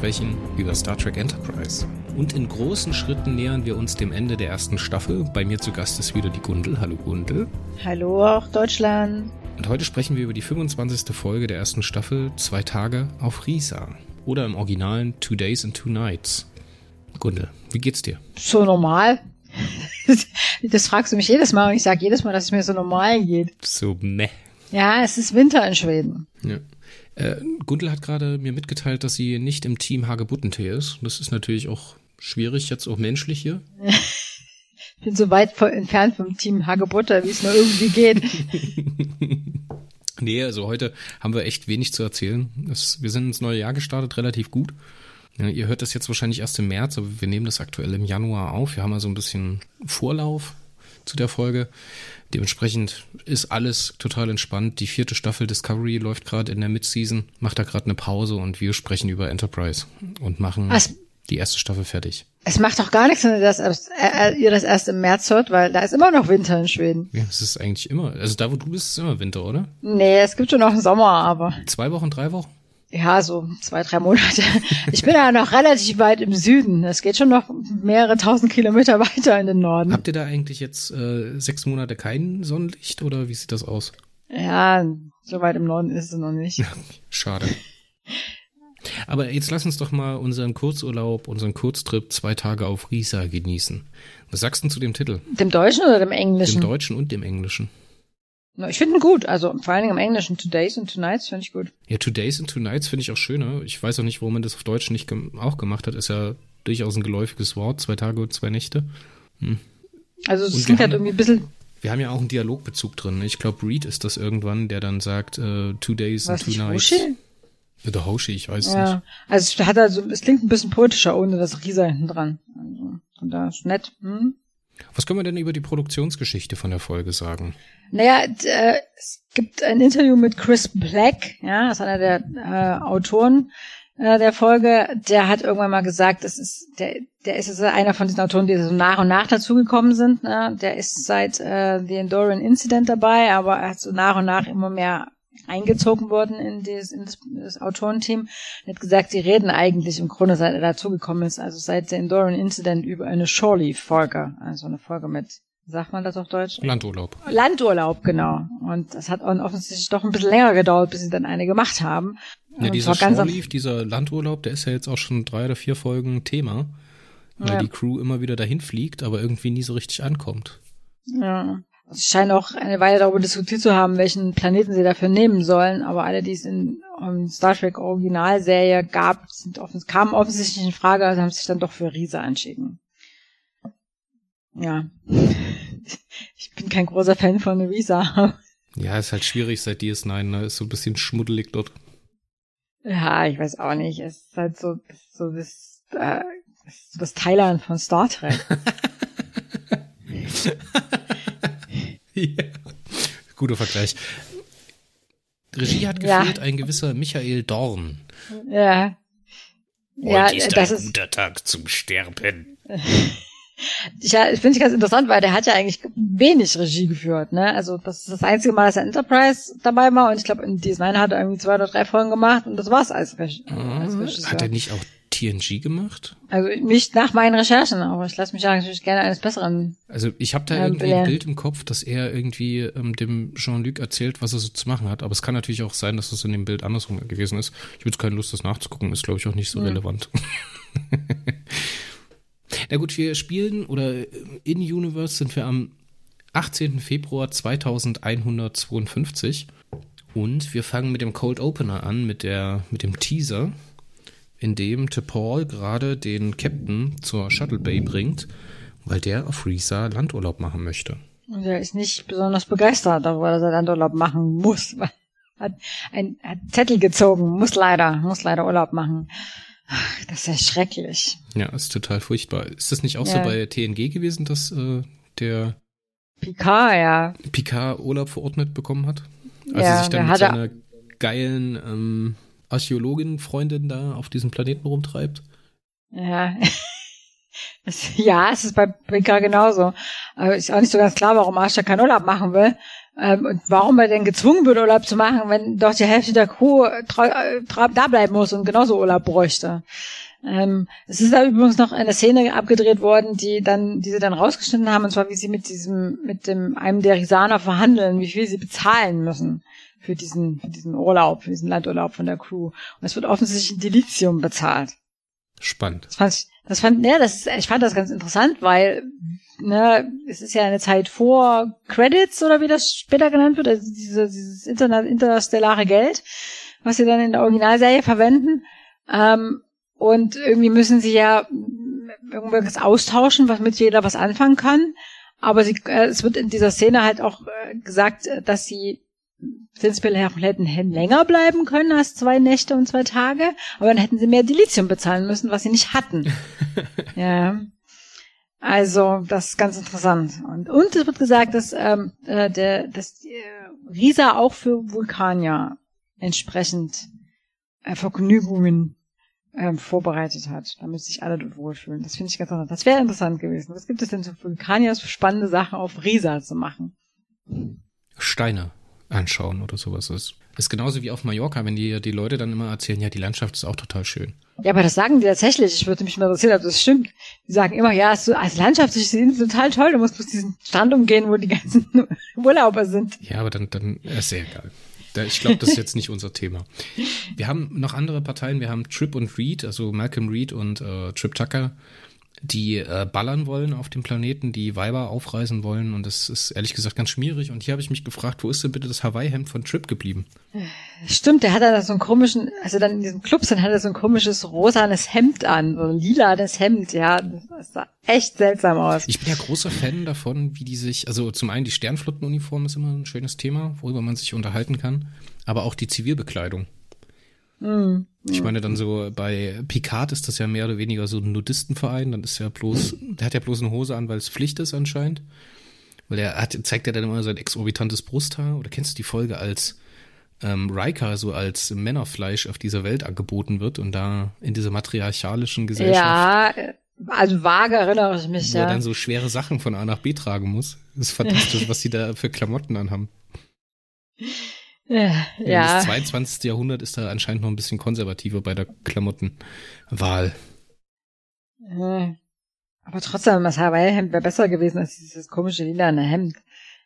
sprechen über Star Trek Enterprise. Und in großen Schritten nähern wir uns dem Ende der ersten Staffel. Bei mir zu Gast ist wieder die Gundel. Hallo Gundel. Hallo auch Deutschland. Und heute sprechen wir über die 25. Folge der ersten Staffel, Zwei Tage auf Risa. Oder im Originalen Two Days and Two Nights. Gundel, wie geht's dir? So normal. Das fragst du mich jedes Mal und ich sage jedes Mal, dass es mir so normal geht. So meh. Ja, es ist Winter in Schweden. Ja. Äh, Gundel hat gerade mir mitgeteilt, dass sie nicht im Team Hagebuttentee ist. Das ist natürlich auch schwierig, jetzt auch menschlich hier. Ich bin so weit entfernt vom Team Hagebutter, wie es nur irgendwie geht. nee, also heute haben wir echt wenig zu erzählen. Das, wir sind ins neue Jahr gestartet, relativ gut. Ja, ihr hört das jetzt wahrscheinlich erst im März, aber wir nehmen das aktuell im Januar auf. Wir haben also ein bisschen Vorlauf zu der Folge. Dementsprechend ist alles total entspannt. Die vierte Staffel Discovery läuft gerade in der Midseason, macht da gerade eine Pause und wir sprechen über Enterprise und machen Was? die erste Staffel fertig. Es macht doch gar nichts, wenn ihr das, äh, ihr das erst im März hört, weil da ist immer noch Winter in Schweden. Ja, es ist eigentlich immer. Also da, wo du bist, ist immer Winter, oder? Nee, es gibt schon noch einen Sommer, aber. Zwei Wochen, drei Wochen? Ja, so zwei, drei Monate. Ich bin ja noch relativ weit im Süden. Es geht schon noch mehrere tausend Kilometer weiter in den Norden. Habt ihr da eigentlich jetzt äh, sechs Monate kein Sonnenlicht oder wie sieht das aus? Ja, so weit im Norden ist es noch nicht. Schade. Aber jetzt lass uns doch mal unseren Kurzurlaub, unseren Kurztrip zwei Tage auf Risa genießen. Was sagst du zu dem Titel? Dem Deutschen oder dem Englischen? Dem Deutschen und dem Englischen. Ich finde ihn gut, also vor allen Dingen im Englischen Two Days and Two Nights finde ich gut. Ja, Two Days and Two Nights finde ich auch schöner. Ich weiß auch nicht, warum man das auf Deutsch nicht gem auch gemacht hat. Ist ja durchaus ein geläufiges Wort. Zwei Tage und zwei Nächte. Hm. Also es klingt halt irgendwie ein bisschen. Wir haben ja auch einen Dialogbezug drin. Ich glaube, Reed ist das irgendwann, der dann sagt, uh, Two Days Was, and Two Nights. Hoshi? Oder Hoshi, ich weiß ja. nicht. Also es hat also, es klingt ein bisschen poetischer ohne das Rieser hinten dran. Also, von da ist nett. Hm? Was können wir denn über die Produktionsgeschichte von der Folge sagen? Naja, äh, es gibt ein Interview mit Chris Black, ja, das ist einer der äh, Autoren äh, der Folge. Der hat irgendwann mal gesagt, das ist der, der ist also einer von diesen Autoren, die so nach und nach dazugekommen sind. Ne? Der ist seit äh, The Endorian Incident dabei, aber er hat so nach und nach immer mehr eingezogen worden in, dieses, in das, das Autorenteam. Er hat gesagt, sie reden eigentlich im Grunde, seit er dazugekommen ist, also seit der Endorian Incident über eine Shorely-Folge, also eine Folge mit sagt man das auf Deutsch? Landurlaub. Landurlaub, genau. Und das hat offensichtlich doch ein bisschen länger gedauert, bis sie dann eine gemacht haben. Ja, dieser Shoreleaf, dieser Landurlaub, der ist ja jetzt auch schon drei oder vier Folgen Thema, weil ja. die Crew immer wieder dahin fliegt, aber irgendwie nie so richtig ankommt. Ja. Sie scheinen auch eine Weile darüber diskutiert zu haben, welchen Planeten sie dafür nehmen sollen, aber alle, die es in um, Star Trek Originalserie gab, sind offen, kamen offensichtlich in Frage, also haben sich dann doch für Riese entschieden. Ja. Ich bin kein großer Fan von Risa. Ja, ist halt schwierig seit DS9, ne? Ist so ein bisschen schmuddelig dort. Ja, ich weiß auch nicht. Es ist halt so, so das, äh, das Thailand von Star Trek. ja. Guter Vergleich. Regie hat geführt ja. ein gewisser Michael Dorn. Ja. Heute ja, ist ein guter Tag zum Sterben. Ja, ich finde es ganz interessant, weil der hat ja eigentlich wenig Regie geführt, ne? Also das ist das einzige Mal, dass er Enterprise dabei war und ich glaube, in DS9 hat er irgendwie zwei oder drei Folgen gemacht und das war's als, Reg ah, als Regisseur. Hat er nicht auch TNG gemacht? Also nicht nach meinen Recherchen, aber ich lasse mich ja natürlich gerne eines Besseren. Also ich habe da äh, irgendwie ein Bild im Kopf, dass er irgendwie ähm, dem Jean-Luc erzählt, was er so zu machen hat. Aber es kann natürlich auch sein, dass das in dem Bild andersrum gewesen ist. Ich habe jetzt keine Lust, das nachzugucken. Ist, glaube ich, auch nicht so hm. relevant. Na gut, wir spielen oder in Universe sind wir am 18. Februar 2152 und wir fangen mit dem Cold Opener an, mit, der, mit dem Teaser, in dem T'Pol gerade den Captain zur Shuttle Bay bringt, weil der auf Risa Landurlaub machen möchte. Und er ist nicht besonders begeistert darüber, dass er Landurlaub machen muss. Hat ein hat Zettel gezogen, muss leider, muss leider Urlaub machen. Das ist ja schrecklich. Ja, ist total furchtbar. Ist das nicht auch ja. so bei TNG gewesen, dass äh, der Picard, ja. Picard Urlaub verordnet bekommen hat? Als ja, er sich dann mit seiner geilen ähm, Archäologin-Freundin da auf diesem Planeten rumtreibt? Ja. ja, es ist bei Picard genauso. Aber ist auch nicht so ganz klar, warum Asha keinen Urlaub machen will. Ähm, und warum er denn gezwungen wird, Urlaub zu machen, wenn doch die Hälfte der Crew da bleiben muss und genauso Urlaub bräuchte. Ähm, es ist da übrigens noch eine Szene abgedreht worden, die dann, die sie dann rausgeschnitten haben, und zwar wie sie mit diesem, mit dem, einem der Risaner verhandeln, wie viel sie bezahlen müssen für diesen, für diesen Urlaub, für diesen Landurlaub von der Crew. Und es wird offensichtlich ein Delizium bezahlt. Spannend. Das fand ich, das fand, ne, das ist, ich fand das ganz interessant, weil, ne, es ist ja eine Zeit vor Credits oder wie das später genannt wird, also diese, dieses interna interstellare Geld, was sie dann in der Originalserie verwenden. Ähm, und irgendwie müssen sie ja irgendwas austauschen, was mit jeder was anfangen kann. Aber sie, äh, es wird in dieser Szene halt auch äh, gesagt, äh, dass sie prinzipiell hätten länger bleiben können als zwei Nächte und zwei Tage, aber dann hätten sie mehr Dilithium bezahlen müssen, was sie nicht hatten. ja. Also, das ist ganz interessant. Und, und es wird gesagt, dass, ähm, äh, der, dass äh, Risa auch für Vulkanier entsprechend äh, Vergnügungen ähm, vorbereitet hat, damit sich alle dort wohlfühlen. Das finde ich ganz interessant. Das wäre interessant gewesen. Was gibt es denn für Vulkaniers für spannende Sachen auf Risa zu machen? Steine anschauen oder sowas. Das ist genauso wie auf Mallorca, wenn die, die Leute dann immer erzählen, ja, die Landschaft ist auch total schön. Ja, aber das sagen die tatsächlich. Ich würde mich mal interessieren, ob das stimmt. Die sagen immer, ja, so, als Landschaft ist die total toll. Du musst bloß diesen Strand umgehen, wo die ganzen Urlauber sind. Ja, aber dann, dann ist sehr egal. Ich glaube, das ist jetzt nicht unser Thema. Wir haben noch andere Parteien. Wir haben Trip und Reed, also Malcolm Reed und äh, Trip Tucker die äh, ballern wollen auf dem Planeten, die Weiber aufreißen wollen und das ist ehrlich gesagt ganz schmierig. Und hier habe ich mich gefragt, wo ist denn bitte das Hawaii-Hemd von Trip geblieben? Stimmt, der hat da so einen komischen, also dann in diesem Club sind, hat er so ein komisches rosanes Hemd an, so ein lilanes Hemd, ja, das sah echt seltsam aus. Ich bin ja großer Fan davon, wie die sich, also zum einen die Sternflottenuniform ist immer ein schönes Thema, worüber man sich unterhalten kann, aber auch die Zivilbekleidung. Mhm. Ich meine dann so, bei Picard ist das ja mehr oder weniger so ein Nudistenverein, dann ist ja bloß, der hat ja bloß eine Hose an, weil es Pflicht ist anscheinend. Weil er hat, zeigt ja dann immer sein exorbitantes Brusthaar. Oder kennst du die Folge, als ähm, Riker so als Männerfleisch auf dieser Welt angeboten wird und da in dieser matriarchalischen Gesellschaft. Ja, also vage erinnere ich mich, wo ja. er dann so schwere Sachen von A nach B tragen muss. Das ist fantastisch, was die da für Klamotten anhaben. Ja. ja. Das 22. Jahrhundert ist da anscheinend noch ein bisschen konservativer bei der Klamottenwahl. Aber trotzdem, das Hawaii-Hemd wäre besser gewesen als dieses komische lilane Hemd,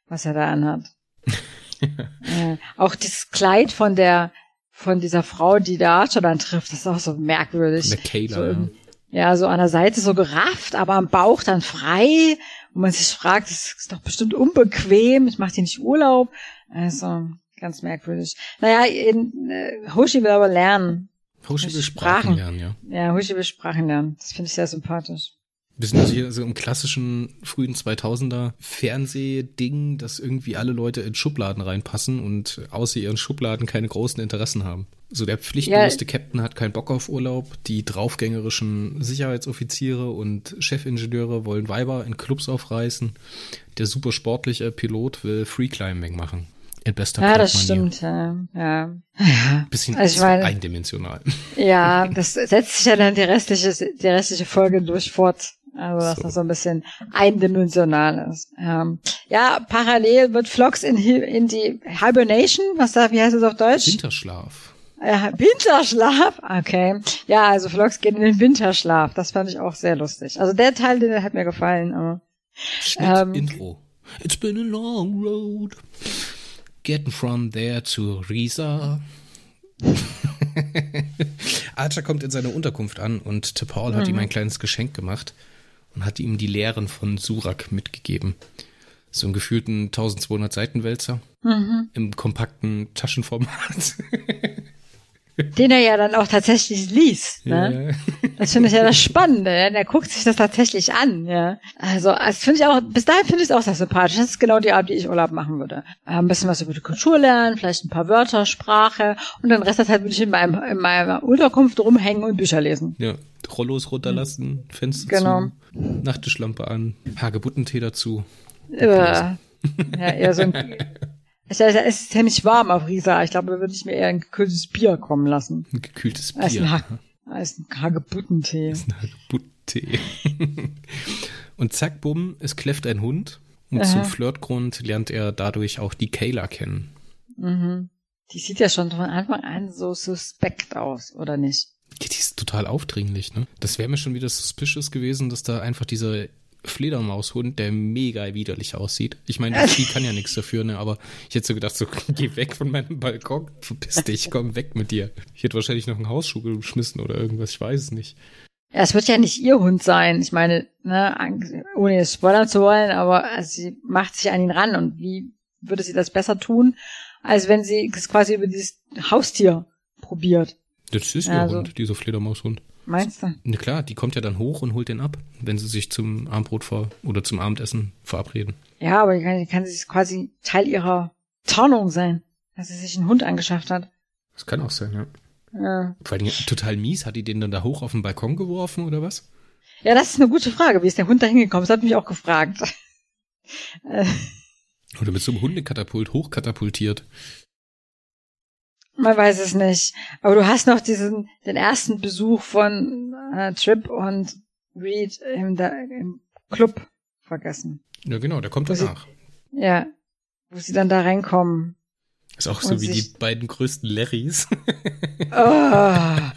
was er da anhat. äh, auch dieses Kleid von der, von dieser Frau, die der Archer dann trifft, das ist auch so merkwürdig. Der Kayla, so ja. ja, so an der Seite so gerafft, aber am Bauch dann frei. Und man sich fragt, das ist doch bestimmt unbequem, ich mache hier nicht Urlaub. Also, Ganz merkwürdig. Naja, in, äh, Hoshi will aber lernen. Hoshi will Sprachen lernen, ja. Ja, Hoshi will Sprachen lernen. Das finde ich sehr sympathisch. Wir sind also hier so im klassischen frühen 2000er Fernsehding, dass irgendwie alle Leute in Schubladen reinpassen und außer ihren Schubladen keine großen Interessen haben. So der pflichtbewusste ja. Captain hat keinen Bock auf Urlaub, die draufgängerischen Sicherheitsoffiziere und Chefingenieure wollen Weiber in Clubs aufreißen, der super sportliche Pilot will Freeclimbing machen. In bester Ja, das stimmt, ja. ja. Bisschen also meine, eindimensional. Ja, das setzt sich ja dann die restliche, die restliche Folge durch fort. Also, dass so. das so ein bisschen eindimensional ist. Ähm, ja, parallel wird Flox in, in die Hibernation, was da, wie heißt es auf Deutsch? Winterschlaf. Ja, Winterschlaf? Okay. Ja, also Flox geht in den Winterschlaf. Das fand ich auch sehr lustig. Also der Teil, der hat mir gefallen. Aber, Schnitt, ähm, Intro. It's been a long road. Getting from there to Risa. Archer kommt in seine Unterkunft an und T'Pol mhm. hat ihm ein kleines Geschenk gemacht und hat ihm die Lehren von Surak mitgegeben. So einen gefühlten 1200 Seiten Wälzer mhm. im kompakten Taschenformat. Den er ja dann auch tatsächlich liest. Ne? Ja. Das finde ich ja das Spannende. Ja? Der guckt sich das tatsächlich an. Ja, also das finde ich auch. Bis dahin finde ich es auch sehr sympathisch. Das ist genau die Art, die ich Urlaub machen würde. Äh, ein bisschen was über die Kultur lernen, vielleicht ein paar Wörter, Sprache und den Rest der Zeit würde ich in, meinem, in meiner Unterkunft rumhängen und Bücher lesen. Ja, Rollos runterlassen, Fenster genau. zu, Nachttischlampe an, Hagebuttentee dazu. Äh, ja, eher so ein es ist ziemlich warm auf Risa. Ich glaube, da würde ich mir eher ein gekühltes Bier kommen lassen. Ein gekühltes Bier. Als ein, ha als ein Hagebuttentee. Als ein Hagebuttentee. Und zack, bumm, es kläfft ein Hund Und Aha. zum Flirtgrund lernt er dadurch auch die Kayla kennen. Mhm. Die sieht ja schon von Anfang an so suspekt aus, oder nicht? Ja, die ist total aufdringlich, ne? Das wäre mir schon wieder suspicious gewesen, dass da einfach dieser Fledermaushund, der mega widerlich aussieht. Ich meine, Vieh kann ja nichts dafür, ne? Aber ich hätte so gedacht, so, geh weg von meinem Balkon, verpiss dich, komm weg mit dir. Ich hätte wahrscheinlich noch einen Hausschuh geschmissen oder irgendwas, ich weiß es nicht. Ja, es wird ja nicht ihr Hund sein. Ich meine, ne, ohne es spoilern zu wollen, aber also sie macht sich an ihn ran und wie würde sie das besser tun, als wenn sie es quasi über dieses Haustier probiert. Das ist ihr also, Hund, dieser Fledermaushund. Meinst du? Na klar, die kommt ja dann hoch und holt den ab, wenn sie sich zum Abendbrot vor oder zum Abendessen verabreden. Ja, aber die kann, kann sie quasi Teil ihrer Tarnung sein, dass sie sich einen Hund angeschafft hat. Das kann auch sein, ja. Ja. Vor allem total mies, hat die den dann da hoch auf den Balkon geworfen oder was? Ja, das ist eine gute Frage. Wie ist der Hund da hingekommen? Das hat mich auch gefragt. oder mit so einem Hundekatapult hochkatapultiert. Man weiß es nicht. Aber du hast noch diesen, den ersten Besuch von äh, Trip und Reed im, da, im Club vergessen. Ja, genau, der kommt danach. Sie, ja, wo sie dann da reinkommen. Ist auch so wie die beiden größten Larrys. oh. ah.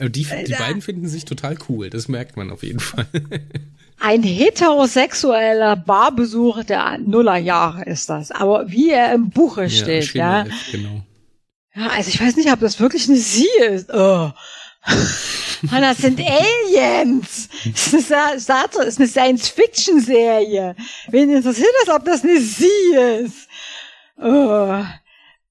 die, die beiden finden sich total cool, das merkt man auf jeden Fall. Ein heterosexueller Barbesuch der Nullerjahre ist das. Aber wie er im Buche steht, ja. Ist, genau. Ja, also ich weiß nicht, ob das wirklich eine Sie ist. Oh. Mann, das sind Aliens. Das ist eine, das ist eine Science-Fiction-Serie. Wen interessiert das, ob das eine Sie ist? Oh.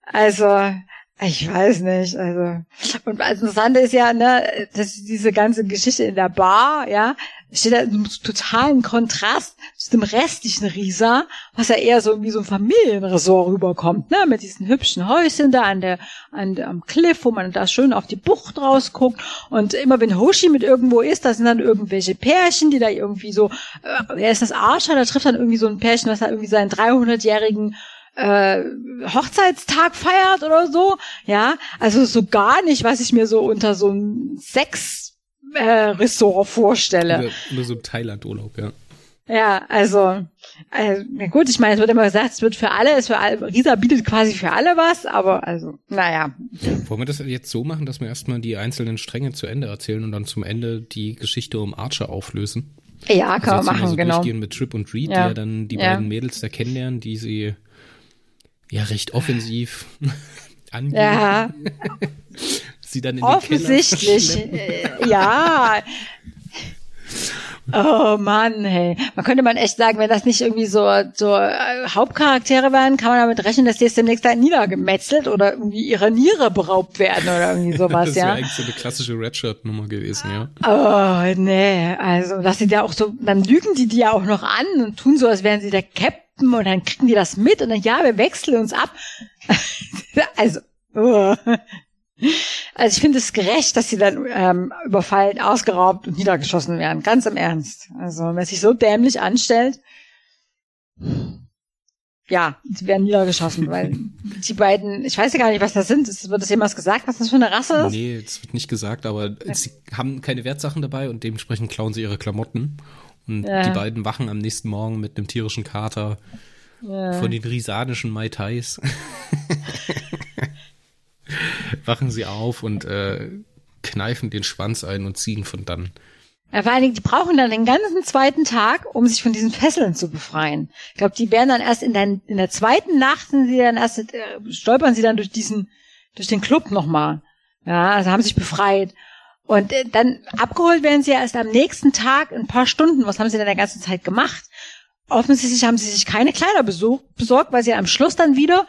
Also, ich weiß nicht, also. Und das Interessante ist ja, ne, dass diese ganze Geschichte in der Bar, ja, steht da im totalen Kontrast zu dem restlichen Risa, was ja eher so wie so ein Familienresort rüberkommt, ne, mit diesen hübschen Häuschen da an der, an am Cliff, wo man da schön auf die Bucht rausguckt. Und immer wenn Hoshi mit irgendwo ist, da sind dann irgendwelche Pärchen, die da irgendwie so, äh, wer ist das? Archer, da trifft dann irgendwie so ein Pärchen, was da irgendwie seinen 300-jährigen äh, Hochzeitstag feiert oder so. Ja, also so gar nicht, was ich mir so unter so einem Sex äh, Ressort vorstelle. Oder, oder so Thailand-Urlaub, ja. Ja, also, also na gut, ich meine, es wird immer gesagt, es wird für alle, es für alle, Risa bietet quasi für alle was, aber also, naja. Wollen wir das jetzt so machen, dass wir erstmal die einzelnen Stränge zu Ende erzählen und dann zum Ende die Geschichte um Archer auflösen? Ja, kann also man machen, so genau. Durchgehen mit Trip und Reed, ja. die ja dann die ja. beiden Mädels da kennenlernen, die sie ja recht offensiv angehen. Ja. Sie dann in Offensichtlich, äh, ja. Oh Mann, hey. Man könnte man echt sagen, wenn das nicht irgendwie so, so äh, Hauptcharaktere wären, kann man damit rechnen, dass die jetzt demnächst da niedergemetzelt oder irgendwie ihre Niere beraubt werden oder irgendwie sowas, das ja. Das wäre eigentlich so eine klassische Redshirt-Nummer gewesen, ja. Oh, nee. Also, das sind ja auch so, dann lügen die die ja auch noch an und tun so, als wären sie der Captain und dann kriegen die das mit und dann, ja, wir wechseln uns ab. also, oh. Also ich finde es gerecht, dass sie dann ähm, überfallen, ausgeraubt und niedergeschossen werden. Ganz im Ernst. Also wer sich so dämlich anstellt, ja, sie werden niedergeschossen, weil die beiden, ich weiß ja gar nicht, was das sind. Wird das jemals gesagt, was das für eine Rasse ist? Nee, es wird nicht gesagt, aber sie haben keine Wertsachen dabei und dementsprechend klauen sie ihre Klamotten. Und ja. die beiden wachen am nächsten Morgen mit einem tierischen Kater ja. von den risanischen Mai Tais. wachen sie auf und äh, kneifen den Schwanz ein und ziehen von dann. Ja, vor allen Dingen, die brauchen dann den ganzen zweiten Tag, um sich von diesen Fesseln zu befreien. Ich glaube, die werden dann erst in der, in der zweiten Nacht, sind sie dann erst, äh, stolpern sie dann durch diesen, durch den Club nochmal. Ja, also haben sich befreit. Und äh, dann abgeholt werden sie ja erst am nächsten Tag, ein paar Stunden. Was haben sie denn der ganzen Zeit gemacht? Offensichtlich haben sie sich keine Kleider besorgt, weil sie am Schluss dann wieder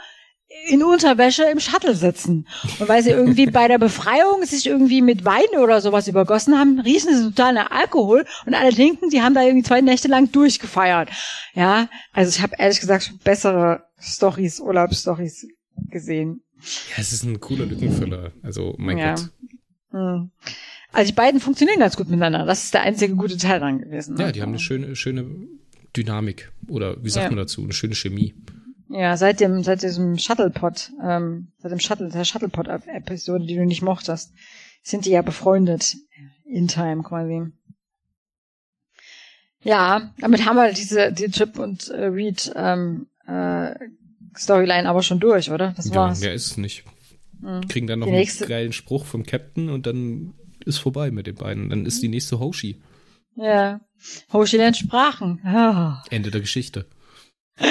in Unterwäsche im Shuttle sitzen. Und weil sie irgendwie bei der Befreiung sich irgendwie mit Wein oder sowas übergossen haben, riechen sie total nach Alkohol und alle denken, die haben da irgendwie zwei Nächte lang durchgefeiert. Ja, also ich habe ehrlich gesagt schon bessere Stories, Urlaubsstories gesehen. Ja, es ist ein cooler Lückenfüller. Also, mein ja. Gott. Hm. Also die beiden funktionieren ganz gut miteinander. Das ist der einzige gute Teil dran gewesen. Ja, die haben eine schöne, schöne Dynamik. Oder wie sagt ja. man dazu? Eine schöne Chemie. Ja, seit dem, seit diesem Shuttlepot, ähm, seit dem Shuttle, der Shuttlepot-Episode, die du nicht mochtest, sind die ja befreundet. In Time quasi. Ja, damit haben wir diese die Chip und äh, Reed ähm, äh, Storyline aber schon durch, oder? Das ja, war's. Mehr ist es nicht. Mhm. Kriegen dann noch einen geilen Spruch vom Captain und dann ist vorbei mit den beiden. Dann ist die nächste Hoshi. Ja. Hoshi lernt Sprachen. Oh. Ende der Geschichte.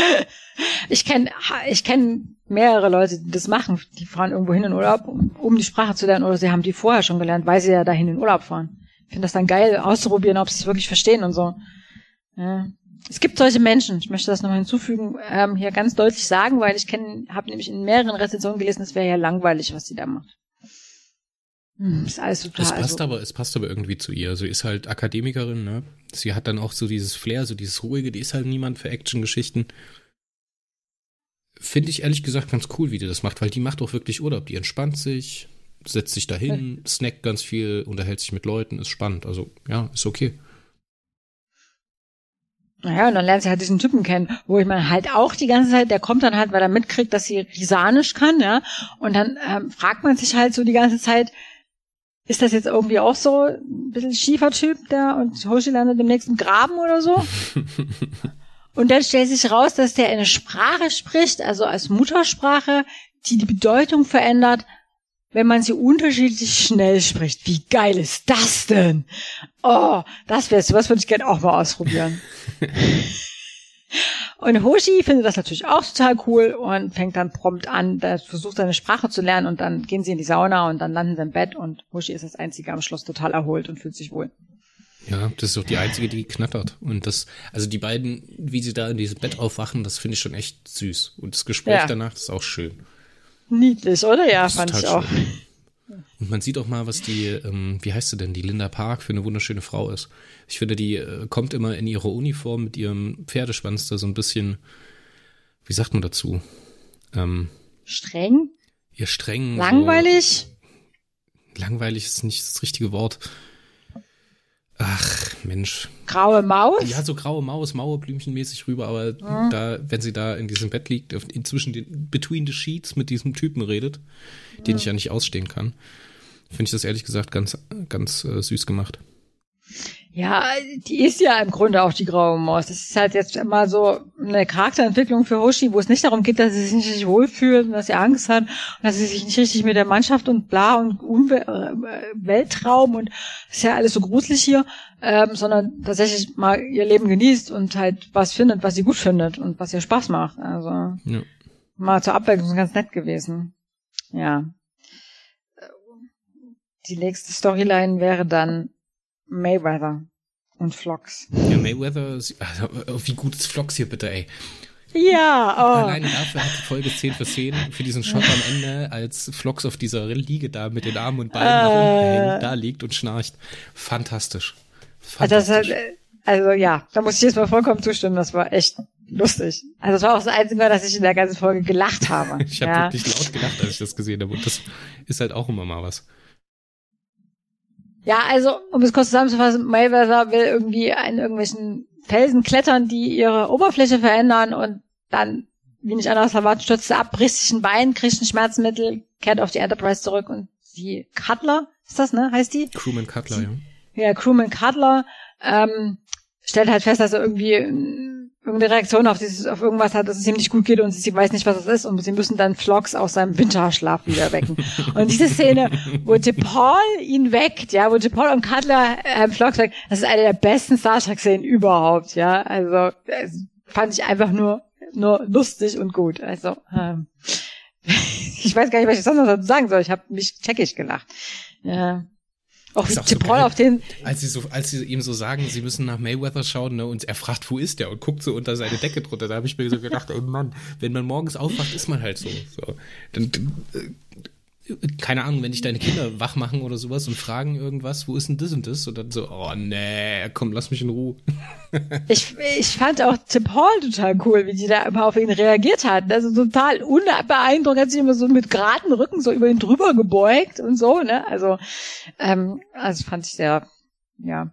Ich kenne ich kenn mehrere Leute, die das machen. Die fahren irgendwo hin in Urlaub, um, die Sprache zu lernen, oder sie haben die vorher schon gelernt, weil sie ja dahin in Urlaub fahren. Ich finde das dann geil, auszuprobieren, ob sie es wirklich verstehen und so. Ja. Es gibt solche Menschen, ich möchte das nochmal hinzufügen, ähm, hier ganz deutlich sagen, weil ich kenne, habe nämlich in mehreren Rezensionen gelesen, es wäre ja langweilig, was sie da macht. Hm, ist alles total. Es passt also, aber, es passt aber irgendwie zu ihr. Sie ist halt Akademikerin, ne? Sie hat dann auch so dieses Flair, so dieses ruhige, die ist halt niemand für Actiongeschichten. Finde ich ehrlich gesagt ganz cool, wie die das macht, weil die macht auch wirklich Urlaub. Die entspannt sich, setzt sich dahin, ja. snackt ganz viel, unterhält sich mit Leuten, ist spannend. Also, ja, ist okay. Naja, und dann lernt sie halt diesen Typen kennen, wo ich meine halt auch die ganze Zeit, der kommt dann halt, weil er mitkriegt, dass sie Risanisch kann, ja. Und dann ähm, fragt man sich halt so die ganze Zeit, ist das jetzt irgendwie auch so ein bisschen schiefer Typ, der und Hoshi landet im nächsten Graben oder so? und dann stellt sich raus, dass der eine Sprache spricht, also als Muttersprache, die die Bedeutung verändert, wenn man sie unterschiedlich schnell spricht. Wie geil ist das denn? Oh, das wäre was würde ich gerne auch mal ausprobieren. und Hoshi findet das natürlich auch total cool und fängt dann prompt an, versucht seine Sprache zu lernen und dann gehen sie in die Sauna und dann landen sie im Bett und Hoshi ist das einzige am Schloss total erholt und fühlt sich wohl. Ja, das ist doch die einzige, die knattert. Und das, also die beiden, wie sie da in diesem Bett aufwachen, das finde ich schon echt süß. Und das Gespräch ja. danach ist auch schön. Niedlich, oder? Ja, fand ich auch. Schön. Und man sieht auch mal, was die, ähm, wie heißt sie denn, die Linda Park für eine wunderschöne Frau ist. Ich finde, die äh, kommt immer in ihrer Uniform mit ihrem Pferdeschwanz da so ein bisschen, wie sagt man dazu? Ähm, streng? Ihr streng. Langweilig? So, langweilig ist nicht das richtige Wort. Ach, Mensch. Graue Maus? Ja, so graue Maus, Mauerblümchenmäßig rüber, aber mhm. da, wenn sie da in diesem Bett liegt, inzwischen den, between the sheets mit diesem Typen redet, mhm. den ich ja nicht ausstehen kann, finde ich das ehrlich gesagt ganz, ganz äh, süß gemacht. Ja, die ist ja im Grunde auch die graue Maus. Das ist halt jetzt immer so eine Charakterentwicklung für Hoshi, wo es nicht darum geht, dass sie sich nicht richtig wohlfühlt und dass sie Angst hat und dass sie sich nicht richtig mit der Mannschaft und bla und Umwel äh, Weltraum und ist ja alles so gruselig hier, ähm, sondern tatsächlich mal ihr Leben genießt und halt was findet, was sie gut findet und was ihr Spaß macht. Also ja. mal zur Abwechslung ganz nett gewesen. Ja. Die nächste Storyline wäre dann Mayweather und Vlogs. Ja, Mayweather, also, wie gut ist Vlogs hier bitte, ey. Ja, oh. Alleine dafür hat die Folge 10 für 10 für diesen Shot am Ende, als Vlogs auf dieser Liege da mit den Armen und Beinen äh, nach unten hängt, da liegt und schnarcht. Fantastisch. Fantastisch. Also, hat, also ja, da muss ich jetzt mal vollkommen zustimmen, das war echt lustig. Also es war auch das Einzige, dass ich in der ganzen Folge gelacht habe. ich habe ja. wirklich laut gelacht, als ich das gesehen habe. Und das ist halt auch immer mal was. Ja, also, um es kurz zusammenzufassen, Mayweather will irgendwie an irgendwelchen Felsen klettern, die ihre Oberfläche verändern und dann, wie nicht anders erwartet, stürzt er ab, bricht sich ein Bein, kriegt ein Schmerzmittel, kehrt auf die Enterprise zurück und die Cutler, ist das, ne, heißt die? Crewman Cutler, die, ja. Ja, Crewman Cutler, ähm, stellt halt fest, dass er irgendwie irgendeine Reaktion auf dieses, auf irgendwas hat, dass es ihm nicht gut geht und sie weiß nicht, was das ist und sie müssen dann Vlogs aus seinem Winterschlaf wieder wecken. und diese Szene, wo Paul ihn weckt, ja, wo Paul und Cutler äh, Vlogs weckt, das ist eine der besten Star Trek Szenen überhaupt, ja. Also, fand ich einfach nur, nur lustig und gut. Also, ähm, ich weiß gar nicht, was ich sonst noch sagen soll. Ich habe mich checkig gelacht. Ja. Auch wie so auf den. Als sie, so, als sie ihm so sagen, sie müssen nach Mayweather schauen, ne, und er fragt, wo ist der, und guckt so unter seine Decke drunter, da habe ich mir so gedacht, ey Mann, wenn man morgens aufwacht, ist man halt so. so. Dann, äh, keine Ahnung, wenn dich deine Kinder wach machen oder sowas und fragen irgendwas, wo ist denn das und das? Und dann so, oh nee, komm, lass mich in Ruhe. ich, ich fand auch Tim Hall total cool, wie die da immer auf ihn reagiert hat. Also total unbeeindruckt, hat sich immer so mit geraden Rücken so über ihn drüber gebeugt und so, ne? Also, ähm, also fand ich sehr, ja.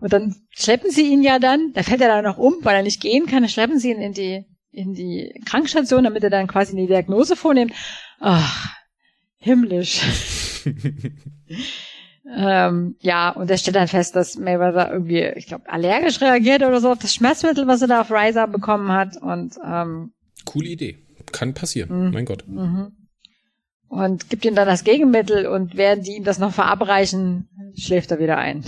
Und dann schleppen sie ihn ja dann, da fällt er dann noch um, weil er nicht gehen kann, dann schleppen sie ihn in die, in die Krankenstation, damit er dann quasi eine Diagnose vornimmt. Ach, himmlisch. Ähm, ja, und er stellt dann fest, dass Mayweather irgendwie, ich glaube, allergisch reagiert oder so auf das Schmerzmittel, was er da auf Riser bekommen hat. Und ähm, coole Idee. Kann passieren, mhm. mein Gott. Mhm. Und gibt ihm dann das Gegenmittel und während die ihm das noch verabreichen, schläft er wieder ein.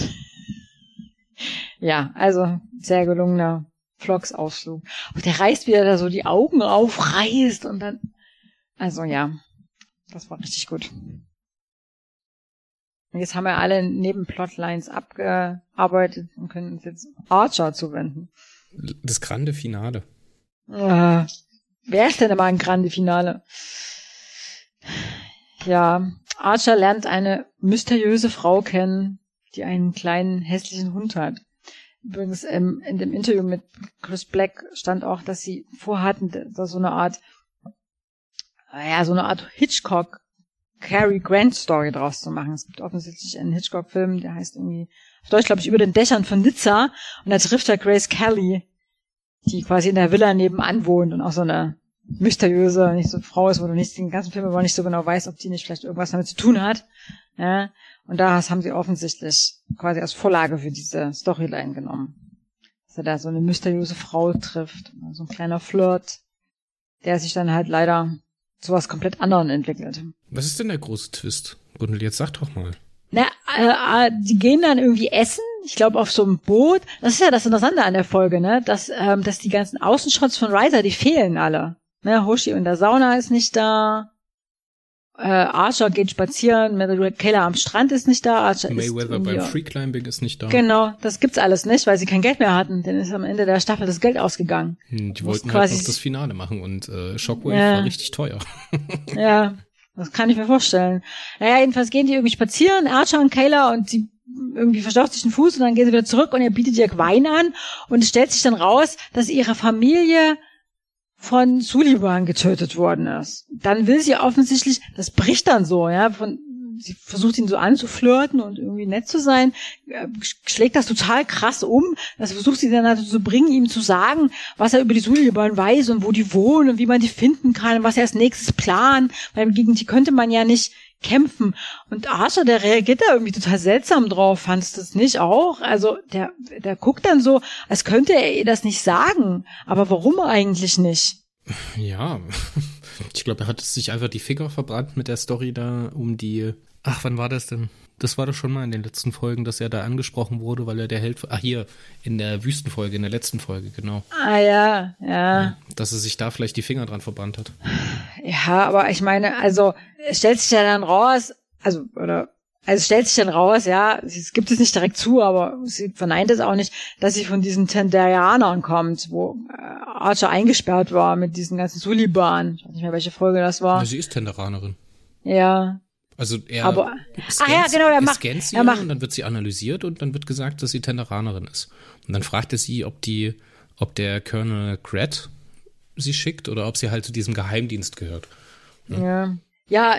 ja, also sehr gelungener Vlogsausflug. Und der reißt wieder da so die Augen aufreißt und dann, also ja, das war richtig gut. Und jetzt haben wir alle Nebenplotlines abgearbeitet und können uns jetzt Archer zuwenden. Das grande Finale. Äh, wer ist denn immer ein grande Finale? Ja, Archer lernt eine mysteriöse Frau kennen, die einen kleinen hässlichen Hund hat. Übrigens ähm, in dem Interview mit Chris Black stand auch, dass sie vorhatten, da so eine Art, ja, so eine Art Hitchcock Cary Grant Story draus zu machen. Es gibt offensichtlich einen Hitchcock-Film, der heißt irgendwie, auf Deutsch glaube ich, über den Dächern von Nizza. Und da trifft er Grace Kelly, die quasi in der Villa nebenan wohnt und auch so eine mysteriöse, nicht so Frau ist, wo du nicht den ganzen Film aber nicht so genau weißt, ob die nicht vielleicht irgendwas damit zu tun hat. Ja, und da haben sie offensichtlich quasi als Vorlage für diese Storyline genommen. Dass er da so eine mysteriöse Frau trifft, so ein kleiner Flirt, der sich dann halt leider zu was komplett anderen entwickelt. Was ist denn der große Twist? Gundel, jetzt sag doch mal. Na, äh, äh, die gehen dann irgendwie essen, ich glaube auf so einem Boot. Das ist ja das Interessante an der Folge, ne? Dass, ähm, dass die ganzen Außenshots von Riser, die fehlen alle. Ne, Hoshi in der Sauna ist nicht da. Äh, Archer geht spazieren, Metal Keller am Strand ist nicht da. Archer Mayweather ist beim Freeclimbing ist nicht da. Genau, das gibt's alles nicht, weil sie kein Geld mehr hatten. Denn ist am Ende der Staffel das Geld ausgegangen. Hm, die wollten halt noch das Finale machen und äh, Shockwave ja. war richtig teuer. ja, das kann ich mir vorstellen. Naja, jedenfalls gehen die irgendwie spazieren, Archer und Kayla und sie irgendwie verstaucht sich den Fuß und dann gehen sie wieder zurück und er bietet ihr Wein an und es stellt sich dann raus, dass ihre Familie von Sullivan getötet worden ist. Dann will sie offensichtlich, das bricht dann so, ja, von, sie versucht ihn so anzuflirten und irgendwie nett zu sein, äh, schlägt das total krass um. Das versucht sie dann dazu zu bringen, ihm zu sagen, was er über die Sullivan weiß und wo die wohnen und wie man die finden kann, was er als nächstes plant, weil gegen die könnte man ja nicht kämpfen. Und Archer, der reagiert da irgendwie total seltsam drauf. Fandest du das nicht auch? Also der, der guckt dann so, als könnte er ihr das nicht sagen. Aber warum eigentlich nicht? Ja, ich glaube, er hat sich einfach die Finger verbrannt mit der Story da um die. Ach, wann war das denn? Das war doch schon mal in den letzten Folgen, dass er da angesprochen wurde, weil er der Held. Ach, hier, in der Wüstenfolge, in der letzten Folge, genau. Ah, ja, ja. Dass er sich da vielleicht die Finger dran verbrannt hat. Ja, aber ich meine, also, stellt sich ja dann raus, also, oder also stellt sich dann raus, ja, es gibt es nicht direkt zu, aber sie verneint es auch nicht, dass sie von diesen Tenderianern kommt, wo äh, Archer eingesperrt war mit diesen ganzen Suliban. Ich weiß nicht mehr, welche Folge das war. Ja, sie ist Tenderanerin. Ja. Also er aber, ach ja, genau, er macht, sie er macht, und dann wird sie analysiert und dann wird gesagt, dass sie Tenderanerin ist. Und dann fragt er sie, ob die, ob der Colonel Gret sie schickt oder ob sie halt zu diesem Geheimdienst gehört. Ja. ja. Ja,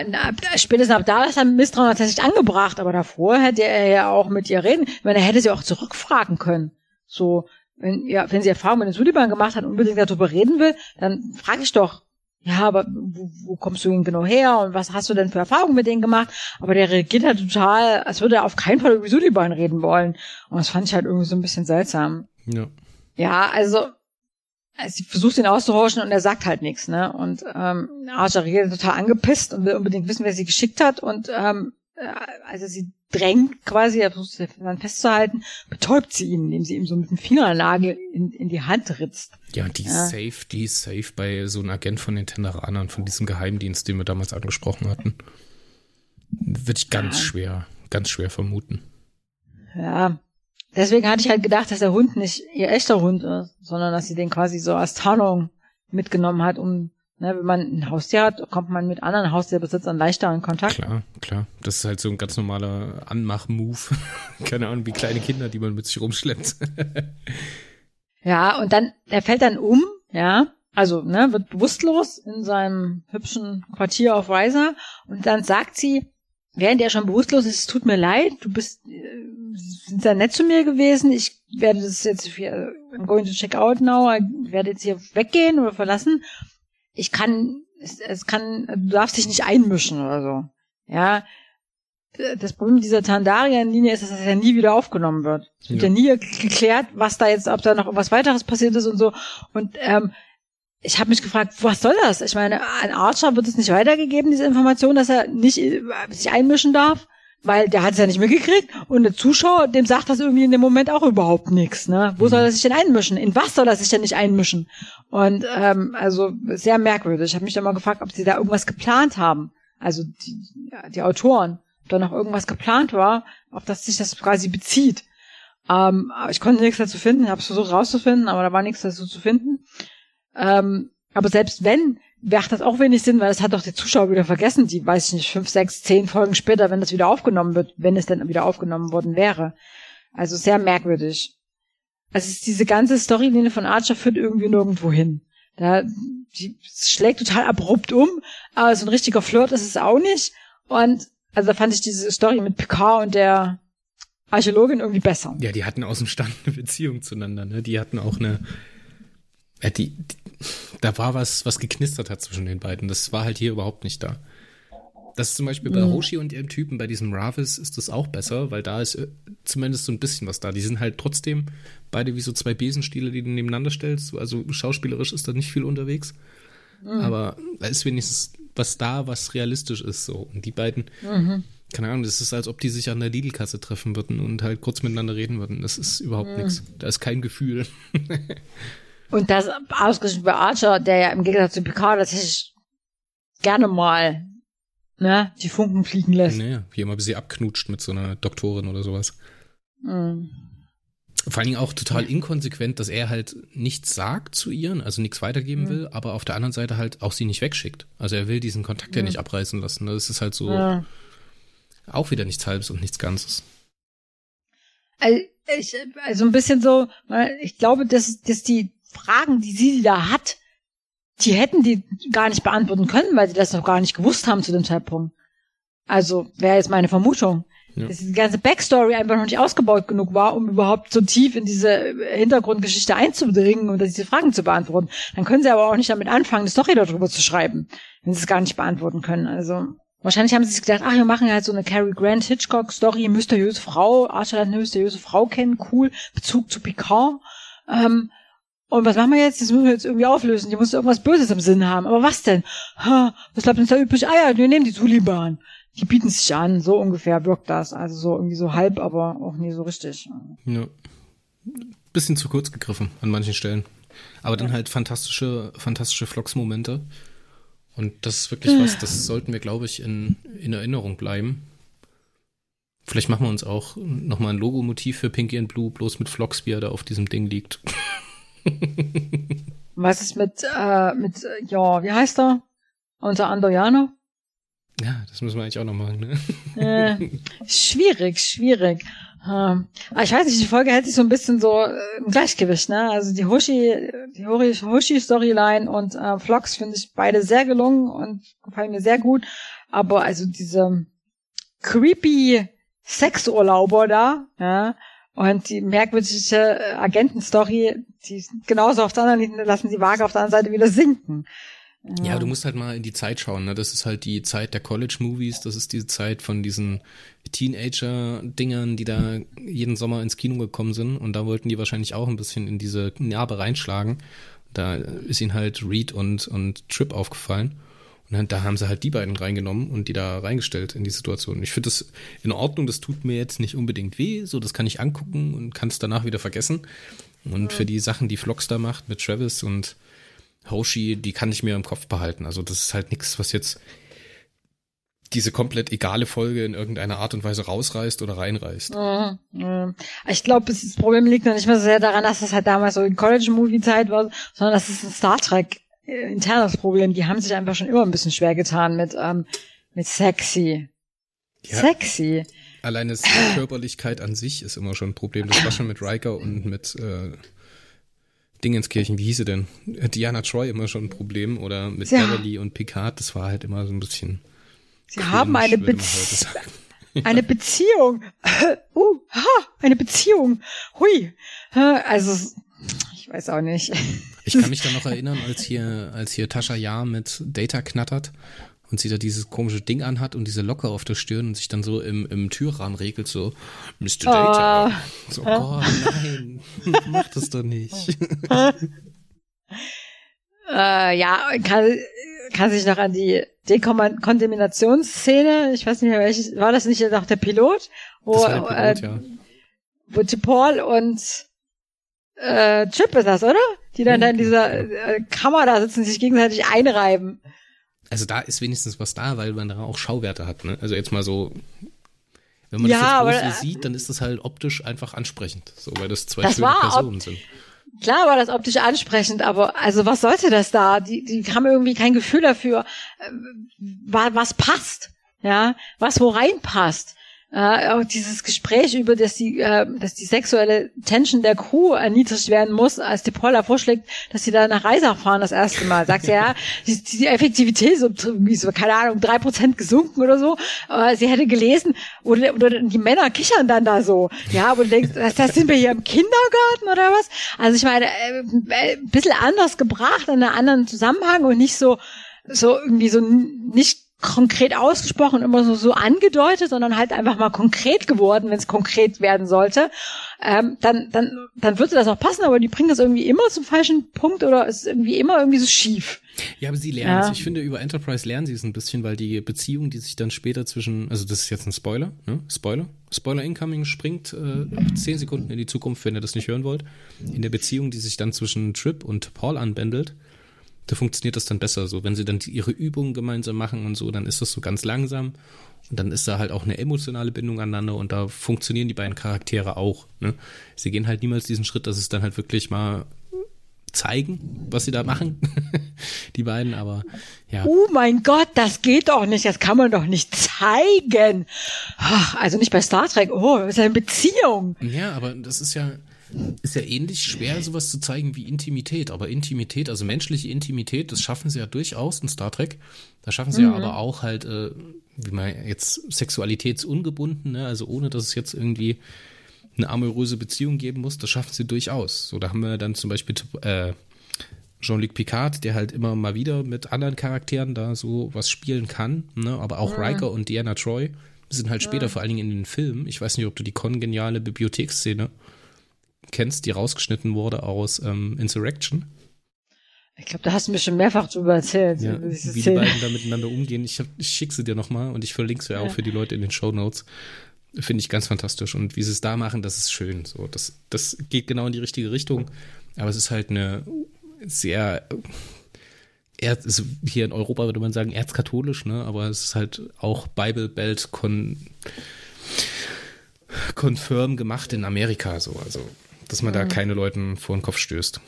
spätestens ab da ist er Misstrauen tatsächlich angebracht, aber davor hätte er ja auch mit ihr reden. Ich meine, er hätte sie auch zurückfragen können. So, wenn, ja, wenn sie Erfahrung mit den Suliban gemacht hat und unbedingt darüber reden will, dann frage ich doch, ja, aber wo, wo kommst du denn genau her und was hast du denn für Erfahrungen mit denen gemacht? Aber der reagiert halt total, als würde er auf keinen Fall über Suliban reden wollen. Und das fand ich halt irgendwie so ein bisschen seltsam. Ja. Ja, also sie versucht ihn auszuhorchen und er sagt halt nichts, ne? Und ähm, Archer redet total angepisst und will unbedingt wissen, wer sie geschickt hat. Und ähm, äh, also sie drängt quasi, er versucht sie dann festzuhalten, betäubt sie ihn, indem sie ihm so mit dem Fingernagel in, in die Hand ritzt. Ja, die ist ja. safe, die ist safe bei so einem Agent von den Tenderanern, von diesem Geheimdienst, den wir damals angesprochen hatten. Würde ich ganz ja. schwer, ganz schwer vermuten. Ja, Deswegen hatte ich halt gedacht, dass der Hund nicht ihr echter Hund ist, sondern dass sie den quasi so als Tarnung mitgenommen hat, um, ne, wenn man ein Haustier hat, kommt man mit anderen Haustierbesitzern leichter in Kontakt. Klar, klar. Das ist halt so ein ganz normaler Anmach-Move. Keine Ahnung, wie kleine Kinder, die man mit sich rumschleppt. ja, und dann, er fällt dann um, ja, also, ne, wird bewusstlos in seinem hübschen Quartier auf Riser und dann sagt sie, während er schon bewusstlos ist, es tut mir leid, du bist, äh, sehr nett zu mir gewesen, ich werde das jetzt, für, I'm going to check out now, ich werde jetzt hier weggehen oder verlassen. Ich kann, es, es kann, du darfst dich nicht einmischen oder so. Ja. das Problem dieser Tandarian-Linie ist, dass das ja nie wieder aufgenommen wird. Es wird ja. ja nie geklärt, was da jetzt, ob da noch was weiteres passiert ist und so. Und ähm, ich habe mich gefragt, was soll das? Ich meine, an Archer wird es nicht weitergegeben, diese Information, dass er nicht äh, sich einmischen darf, weil der hat es ja nicht mitgekriegt und der Zuschauer, dem sagt das irgendwie in dem Moment auch überhaupt nichts. Ne? Wo soll er sich denn einmischen? In was soll er sich denn nicht einmischen? Und ähm, also sehr merkwürdig. Ich habe mich dann mal gefragt, ob sie da irgendwas geplant haben. Also die, die Autoren, ob da noch irgendwas geplant war, ob das sich das quasi bezieht. Ähm, ich konnte nichts dazu finden, habe es versucht rauszufinden, aber da war nichts dazu zu finden. Ähm, aber selbst wenn, macht das auch wenig Sinn, weil das hat doch der Zuschauer wieder vergessen, die, weiß ich nicht, fünf, sechs, zehn Folgen später, wenn das wieder aufgenommen wird, wenn es denn wieder aufgenommen worden wäre. Also sehr merkwürdig. Also diese ganze Storylinie von Archer führt irgendwie nirgendwo hin. Da, die schlägt total abrupt um, aber so ein richtiger Flirt ist es auch nicht. Und also da fand ich diese Story mit Picard und der Archäologin irgendwie besser. Ja, die hatten aus dem Stand eine Beziehung zueinander, ne? Die hatten auch eine, die, die, da war was, was geknistert hat zwischen den beiden. Das war halt hier überhaupt nicht da. Das ist zum Beispiel bei mhm. Hoshi und ihrem Typen, bei diesem Ravis ist das auch besser, weil da ist äh, zumindest so ein bisschen was da. Die sind halt trotzdem beide wie so zwei Besenstiele, die du nebeneinander stellst. Also schauspielerisch ist da nicht viel unterwegs. Mhm. Aber da ist wenigstens was da, was realistisch ist. So. Und die beiden, mhm. keine Ahnung, das ist, als ob die sich an der Lidl-Kasse treffen würden und halt kurz miteinander reden würden. Das ist überhaupt mhm. nichts. Da ist kein Gefühl. Und das ausgerechnet bei Archer, der ja im Gegensatz zu Picard tatsächlich gerne mal ne, die Funken fliegen lässt. Naja, wie immer sie abknutscht mit so einer Doktorin oder sowas. Mhm. Vor allen Dingen auch total inkonsequent, dass er halt nichts sagt zu ihr, also nichts weitergeben mhm. will, aber auf der anderen Seite halt auch sie nicht wegschickt. Also er will diesen Kontakt mhm. ja nicht abreißen lassen. Das ist halt so ja. auch wieder nichts Halbes und nichts Ganzes. Also, ich, also ein bisschen so, ich glaube, dass, dass die Fragen, die sie da hat, die hätten die gar nicht beantworten können, weil sie das noch gar nicht gewusst haben zu dem Zeitpunkt. Also wäre jetzt meine Vermutung. Ja. Dass die ganze Backstory einfach noch nicht ausgebaut genug war, um überhaupt so tief in diese Hintergrundgeschichte einzudringen und diese Fragen zu beantworten. Dann können sie aber auch nicht damit anfangen, eine Story darüber zu schreiben, wenn sie es gar nicht beantworten können. Also wahrscheinlich haben sie sich gedacht, ach, wir machen halt so eine Cary Grant Hitchcock Story, mysteriöse Frau, Archer hat eine mysteriöse Frau kennen, cool, Bezug zu Picard. Ähm, und was machen wir jetzt? Das müssen wir jetzt irgendwie auflösen. Die muss irgendwas Böses im Sinn haben. Aber was denn? Ha, was bleibt uns da übrig? Ah ja, wir nehmen die Taliban. Die bieten sich an. So ungefähr wirkt das. Also so irgendwie so halb, aber auch nie so richtig. Ja. Bisschen zu kurz gegriffen an manchen Stellen. Aber dann halt fantastische, fantastische Vlogs-Momente. Und das ist wirklich was, das sollten wir, glaube ich, in, in Erinnerung bleiben. Vielleicht machen wir uns auch nochmal ein Logomotiv für Pinky and Blue, bloß mit Vlogs, wie er da auf diesem Ding liegt. Was ist mit, äh, mit, ja, wie heißt er? Unser Andoriano? Ja, das müssen wir eigentlich auch noch machen, ne? Äh, schwierig, schwierig. Ähm, aber ich weiß nicht, die Folge hält sich so ein bisschen so äh, im Gleichgewicht, ne? Also die Hoshi, die Hoshi-Storyline und äh, Vlogs finde ich beide sehr gelungen und gefallen mir sehr gut. Aber also diese creepy Sexurlauber da, ja, und die merkwürdige äh, Agentenstory, die genauso auf der anderen liegen, lassen die Waage auf der anderen Seite wieder sinken. Ja, du musst halt mal in die Zeit schauen. Ne? Das ist halt die Zeit der College-Movies. Das ist die Zeit von diesen Teenager-Dingern, die da jeden Sommer ins Kino gekommen sind. Und da wollten die wahrscheinlich auch ein bisschen in diese Narbe reinschlagen. Da ist ihnen halt Reed und, und Trip aufgefallen. Und da haben sie halt die beiden reingenommen und die da reingestellt in die Situation. Ich finde das in Ordnung, das tut mir jetzt nicht unbedingt weh, so das kann ich angucken und kann es danach wieder vergessen. Und für die Sachen, die Vlogs da macht mit Travis und Hoshi, die kann ich mir im Kopf behalten. Also das ist halt nichts, was jetzt diese komplett egale Folge in irgendeiner Art und Weise rausreißt oder reinreißt. Mhm, mhm. Ich glaube, das Problem liegt noch nicht mehr so sehr daran, dass das halt damals so in College-Movie-Zeit war, sondern dass es ein Star Trek internes Problem. Die haben sich einfach schon immer ein bisschen schwer getan mit, ähm, mit sexy. Ja. Sexy. Alleine Körperlichkeit an sich ist immer schon ein Problem. Das war schon mit Riker und mit äh, Dingenskirchen, wie hieß sie denn? Diana Troy immer schon ein Problem oder mit ja. Beverly und Picard, das war halt immer so ein bisschen. Sie cringe, haben eine Beziehung. Eine Beziehung. uh, ha, eine Beziehung. Hui. Also, ich weiß auch nicht. Ich kann mich da noch erinnern, als hier, als hier Tascha Ja mit Data knattert und sie da dieses komische Ding anhat und diese Locke auf der Stirn und sich dann so im, im Türrahmen regelt, so, Mr. Data. Oh. So, oh nein, mach das doch nicht. äh, ja, kann, kann sich noch an die Dekontaminationsszene, ich weiß nicht mehr welches, war das nicht noch der Pilot? Wo, Pilot, äh, ja. Wo Paul und äh, Chip ist das, oder? Die dann, dann in dieser äh, Kammer da sitzen, sich gegenseitig einreiben. Also da ist wenigstens was da, weil man da auch Schauwerte hat, ne? Also jetzt mal so, wenn man ja, das jetzt aber, sieht, dann ist das halt optisch einfach ansprechend, so weil das zwei das schöne Personen sind. Klar war das optisch ansprechend, aber also was sollte das da? Die, die haben irgendwie kein Gefühl dafür, äh, was passt, ja, was wo reinpasst äh, auch dieses Gespräch über, dass die, äh, dass die sexuelle Tension der Crew erniedrigt werden muss, als die Paula vorschlägt, dass sie da nach Reisach fahren das erste Mal. Sagt sie, ja, die, die Effektivität ist irgendwie so, keine Ahnung, drei Prozent gesunken oder so. Aber sie hätte gelesen, oder, oder die Männer kichern dann da so. Ja, aber du denkst, das, das sind wir hier im Kindergarten oder was? Also ich meine, äh, ein bisschen anders gebracht, in einem anderen Zusammenhang und nicht so, so irgendwie so nicht konkret ausgesprochen, immer so, so angedeutet, sondern halt einfach mal konkret geworden, wenn es konkret werden sollte, ähm, dann, dann, dann würde das auch passen, aber die bringen das irgendwie immer zum falschen Punkt oder ist irgendwie immer irgendwie so schief. Ja, aber sie lernen es. Ja. Ich finde, über Enterprise lernen sie es ein bisschen, weil die Beziehung, die sich dann später zwischen, also das ist jetzt ein Spoiler, ne? Spoiler. Spoiler Incoming springt äh, zehn Sekunden in die Zukunft, wenn ihr das nicht hören wollt. In der Beziehung, die sich dann zwischen Trip und Paul anbändelt, da funktioniert das dann besser. So, wenn sie dann ihre Übungen gemeinsam machen und so, dann ist das so ganz langsam. Und dann ist da halt auch eine emotionale Bindung aneinander und da funktionieren die beiden Charaktere auch. Ne? Sie gehen halt niemals diesen Schritt, dass es dann halt wirklich mal zeigen, was sie da machen, die beiden, aber ja. Oh mein Gott, das geht doch nicht, das kann man doch nicht zeigen. Also nicht bei Star Trek, oh, das ist eine Beziehung. Ja, aber das ist ja, ist ja ähnlich schwer, sowas zu zeigen wie Intimität. Aber Intimität, also menschliche Intimität, das schaffen sie ja durchaus in Star Trek. Da schaffen sie mhm. ja aber auch halt, äh, wie man jetzt sexualitätsungebunden, ne? also ohne dass es jetzt irgendwie eine amoröse Beziehung geben muss, das schaffen sie durchaus. So, da haben wir dann zum Beispiel äh, Jean-Luc Picard, der halt immer mal wieder mit anderen Charakteren da so was spielen kann, ne? aber auch mhm. Riker und Diana Troy sind halt später, vor allen Dingen in den Filmen. Ich weiß nicht, ob du die kongeniale Bibliotheksszene kennst, die rausgeschnitten wurde aus ähm, Insurrection. Ich glaube, da hast du mir schon mehrfach drüber erzählt. Ja, wie die beiden da miteinander umgehen. Ich, ich schicke sie dir nochmal und ich verlinke sie ja. auch für die Leute in den Show Notes. Finde ich ganz fantastisch. Und wie sie es da machen, das ist schön. So, das, das geht genau in die richtige Richtung. Aber es ist halt eine sehr, also hier in Europa würde man sagen erzkatholisch, ne? Aber es ist halt auch Bible Belt con, confirm gemacht in Amerika, so. Also dass man mhm. da keine Leuten vor den Kopf stößt.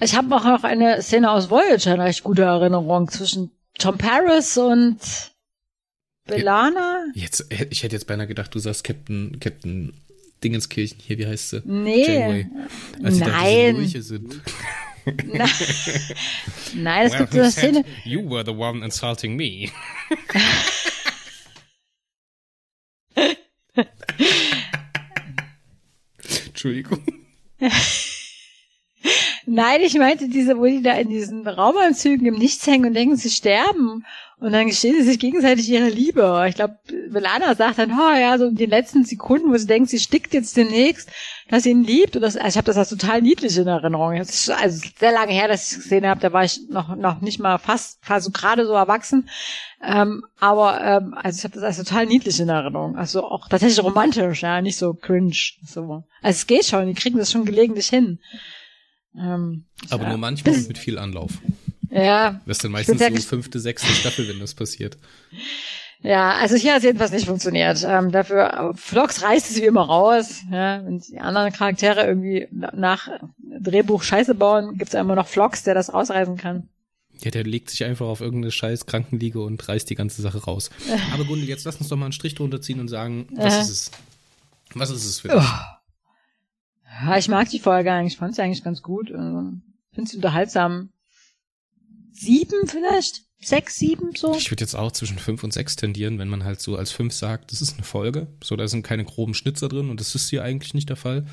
Ich habe auch noch eine Szene aus Voyager eine recht gute Erinnerung zwischen Tom Paris und Belana. Jetzt, ich hätte jetzt beinahe gedacht, du sagst Captain, Captain Dingenskirchen hier, wie heißt sie? Nee. Janeway. Als Nein. Dann sind. Nein, Nein es well, gibt so eine Szene. You were the one insulting me. Entschuldigung. Nein, ich meinte diese, wo die da in diesen Raumanzügen im Nichts hängen und denken, sie sterben. Und dann gestehen sie sich gegenseitig ihre Liebe. Ich glaube, Belana sagt dann, oh ja, so in den letzten Sekunden, wo sie denkt, sie stickt jetzt demnächst, dass sie ihn liebt. Und das, also ich habe das als total niedlich in Erinnerung. Das ist also sehr lange her, dass ich es gesehen habe. Da war ich noch, noch nicht mal fast, fast so gerade so erwachsen. Ähm, aber ähm, also ich habe das als total niedlich in Erinnerung. Also auch tatsächlich romantisch, ja, nicht so cringe. So. Also es geht schon, die kriegen das schon gelegentlich hin. Ähm, aber ja. nur manchmal mit viel Anlauf. Ja. Das ist dann meistens so fünfte, sechste Staffel, wenn das passiert. Ja, also hier hat es jedenfalls nicht funktioniert. Ähm, dafür, Vlogs reißt es wie immer raus. Ja, wenn die anderen Charaktere irgendwie nach Drehbuch Scheiße bauen, gibt es immer noch Vlogs, der das rausreißen kann. Ja, der legt sich einfach auf irgendeine scheiß Krankenliege und reißt die ganze Sache raus. Aber Gundel, jetzt lass uns doch mal einen Strich drunter ziehen und sagen, was äh. ist es? Was ist es für dich? Oh. Ja, ich mag die Folge eigentlich, ich fand sie eigentlich ganz gut. Also, Finde sie unterhaltsam. Sieben vielleicht? Sechs, sieben so? Ich würde jetzt auch zwischen fünf und sechs tendieren, wenn man halt so als fünf sagt, das ist eine Folge. So, da sind keine groben Schnitzer drin und das ist hier eigentlich nicht der Fall.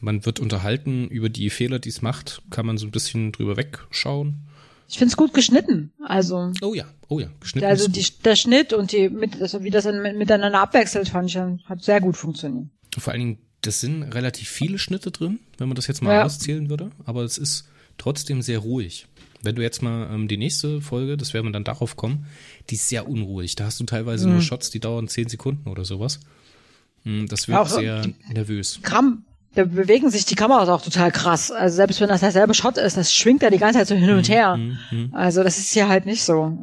Man wird unterhalten über die Fehler, die es macht, kann man so ein bisschen drüber wegschauen. ich finde es gut geschnitten. Also. Oh ja, oh ja, geschnitten. Also die, der Schnitt und die, mit, also wie das dann miteinander abwechselt, fand ich, hat sehr gut funktioniert. Vor allen Dingen, das sind relativ viele Schnitte drin, wenn man das jetzt mal ja. auszählen würde, aber es ist trotzdem sehr ruhig. Wenn du jetzt mal ähm, die nächste Folge, das werden wir dann darauf kommen, die ist sehr unruhig. Da hast du teilweise mhm. nur Shots, die dauern zehn Sekunden oder sowas. Hm, das wird ja, sehr nervös. Kram, da bewegen sich die Kameras auch total krass. Also selbst wenn das derselbe Shot ist, das schwingt ja die ganze Zeit so hin und mhm, her. Mm, mm, Also das ist hier halt nicht so.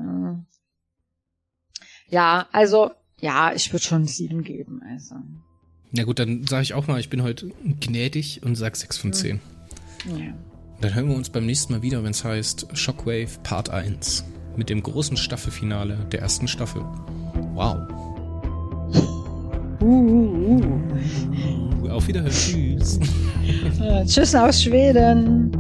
Ja, also ja, ich würde schon sieben geben. Also. Ja gut, dann sage ich auch mal, ich bin heute gnädig und sag sechs von zehn. Ja. Dann hören wir uns beim nächsten Mal wieder, wenn es heißt Shockwave Part 1 mit dem großen Staffelfinale der ersten Staffel. Wow. Uh, uh, uh. Auf Wiederhören. Tschüss. tschüss aus Schweden.